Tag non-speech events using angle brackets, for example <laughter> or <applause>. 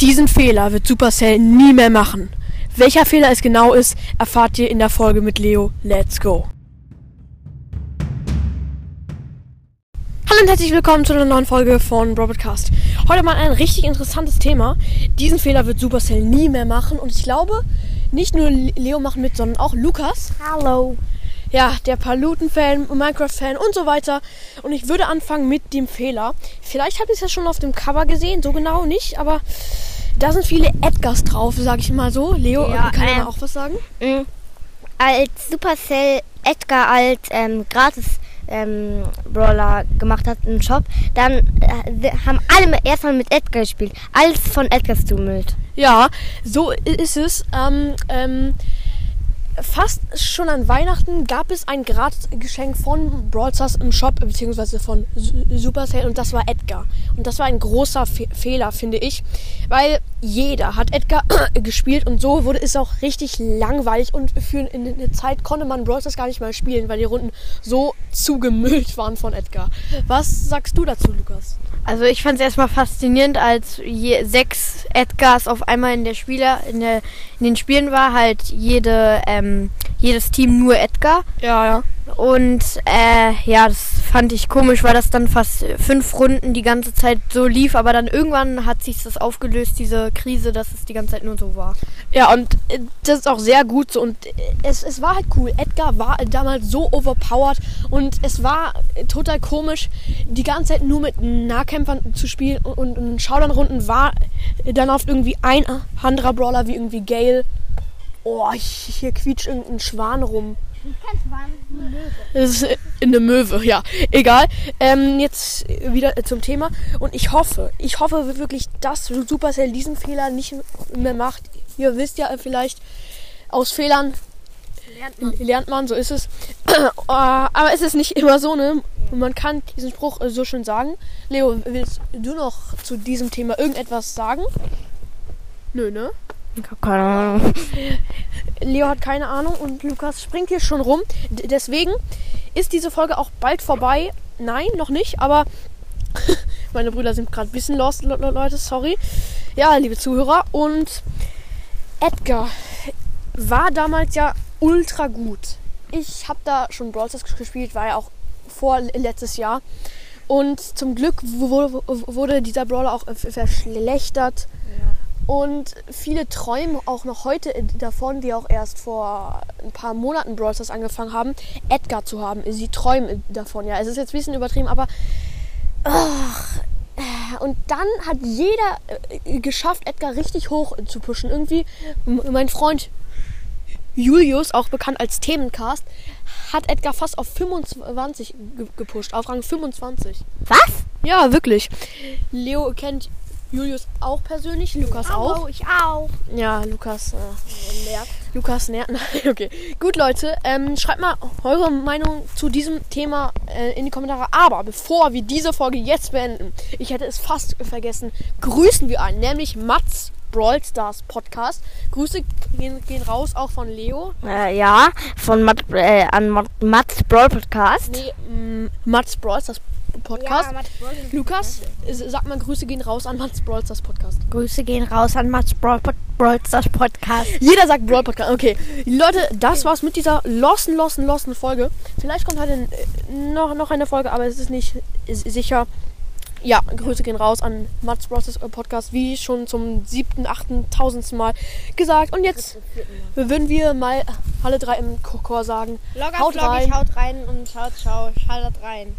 Diesen Fehler wird Supercell nie mehr machen. Welcher Fehler es genau ist, erfahrt ihr in der Folge mit Leo. Let's go! Hallo und herzlich willkommen zu einer neuen Folge von Broadcast. Heute mal ein richtig interessantes Thema. Diesen Fehler wird Supercell nie mehr machen und ich glaube, nicht nur Leo macht mit, sondern auch Lukas. Hallo. Ja, der Paluten-Fan, Minecraft-Fan und so weiter. Und ich würde anfangen mit dem Fehler. Vielleicht habt ihr es ja schon auf dem Cover gesehen, so genau nicht, aber da sind viele Edgars drauf, sag ich mal so. Leo, Ja, kann er ähm, auch was sagen? Mhm. Als Supercell Edgar als ähm, gratis ähm, Brawler gemacht hat im Shop, dann äh, haben alle erstmal mit Edgar gespielt. Alles von Edgars Tumult. Ja, so ist es. Ähm, ähm, fast schon an Weihnachten gab es ein Gratisgeschenk von Brawl Stars im Shop, beziehungsweise von Su- Supercell und das war Edgar. Und das war ein großer Fe Fehler, finde ich, weil jeder hat Edgar <clears throat> gespielt und so wurde es auch richtig langweilig und für eine Zeit konnte man Brawl Stars gar nicht mal spielen, weil die Runden so zugemüllt waren von Edgar. Was sagst du dazu, Lukas? Also ich fand es erstmal faszinierend, als je, sechs Edgars auf einmal in der Spieler, in, der, in den Spielen war, halt jede, ähm, jedes Team nur Edgar. Ja, ja. Und äh, ja, das fand ich komisch, weil das dann fast fünf Runden die ganze Zeit so lief, aber dann irgendwann hat sich das aufgelöst, diese Krise, dass es die ganze Zeit nur so war. Ja, und äh, das ist auch sehr gut so. Und äh, es, es war halt cool. Edgar war damals so overpowered und es war äh, total komisch, die ganze Zeit nur mit Nahkämpfern zu spielen. Und, und in Showdown-Runden war dann oft irgendwie ein anderer Brawler wie irgendwie Gale. Oh, hier quietscht irgendein Schwan rum. Das ist äh, eine Möwe, ja. Egal. Ähm, jetzt wieder äh, zum Thema. Und ich hoffe, ich hoffe wirklich, dass Supercell diesen Fehler nicht mehr macht. Ihr wisst ja vielleicht, aus Fehlern lernt man, so ist es. Äh, <clears throat> Aber es ist nicht immer so, ne? Und man kann diesen Spruch äh, so schön sagen. Leo, willst du noch zu diesem Thema irgendetwas sagen? Nö, ne? Keine Ahnung. <laughs> Leo hat keine Ahnung und Lukas springt hier schon rum. D deswegen ist diese Folge auch bald vorbei. Nein, noch nicht, aber <laughs> meine Brüder sind gerade ein bisschen lost, Le Le Leute, sorry. Ja, liebe Zuhörer. Und Edgar war damals ja ultra gut. Ich habe da schon Brawl Stars gespielt, war ja auch vor letztes Jahr. Und zum Glück wu- wu- wurde dieser Brawler auch äh, verschlechtert. Und viele träumen auch noch heute davon, die auch erst vor ein paar Monaten Brawl Stars angefangen haben, Edgar zu haben. Sie träumen davon, ja. Es ist jetzt ein bisschen übertrieben, aber. Ach, und dann hat jeder äh, geschafft, Edgar richtig hoch zu pushen. Irgendwie, mein Freund Julius, auch bekannt als Themencast, hat Edgar fast auf 25 ge gepusht, auf Rang 25. Was? Ja, wirklich. Leo kennt Julius auch persönlich, Lukas auch. ich auch. Ja, Lukas. Äh, Lukas nervt. <laughs> Nein, okay. Gut, Leute. Ähm, schreibt mal eure Meinung zu diesem Thema äh, in die Kommentare. Aber bevor wir diese Folge jetzt beenden, ich hätte es fast vergessen, grüßen wir einen, nämlich Mats Brawl Stars Podcast. Grüße gehen, gehen raus, auch von Leo. Äh, ja, von Matt, äh, an Matt's Brawl Podcast. Nee, ähm, Mats Brawl Stars Podcast. Lukas, äh, sag mal, Grüße gehen raus an Mats Brawl Stars Podcast. Grüße gehen raus an Matt's Brawl, Brawl Stars Podcast. Jeder sagt Brawl Podcast. Okay, Leute, das war's mit dieser losten, losten, losten Folge. Vielleicht kommt heute äh, noch, noch eine Folge, aber es ist nicht sicher. Ja, Grüße gehen raus an Mats Bros. Podcast, wie schon zum siebten, achten, tausendsten Mal gesagt. Und jetzt würden wir mal alle drei im Chor sagen. Log Haut rein. haut rein und schaut, schau, schaltet rein.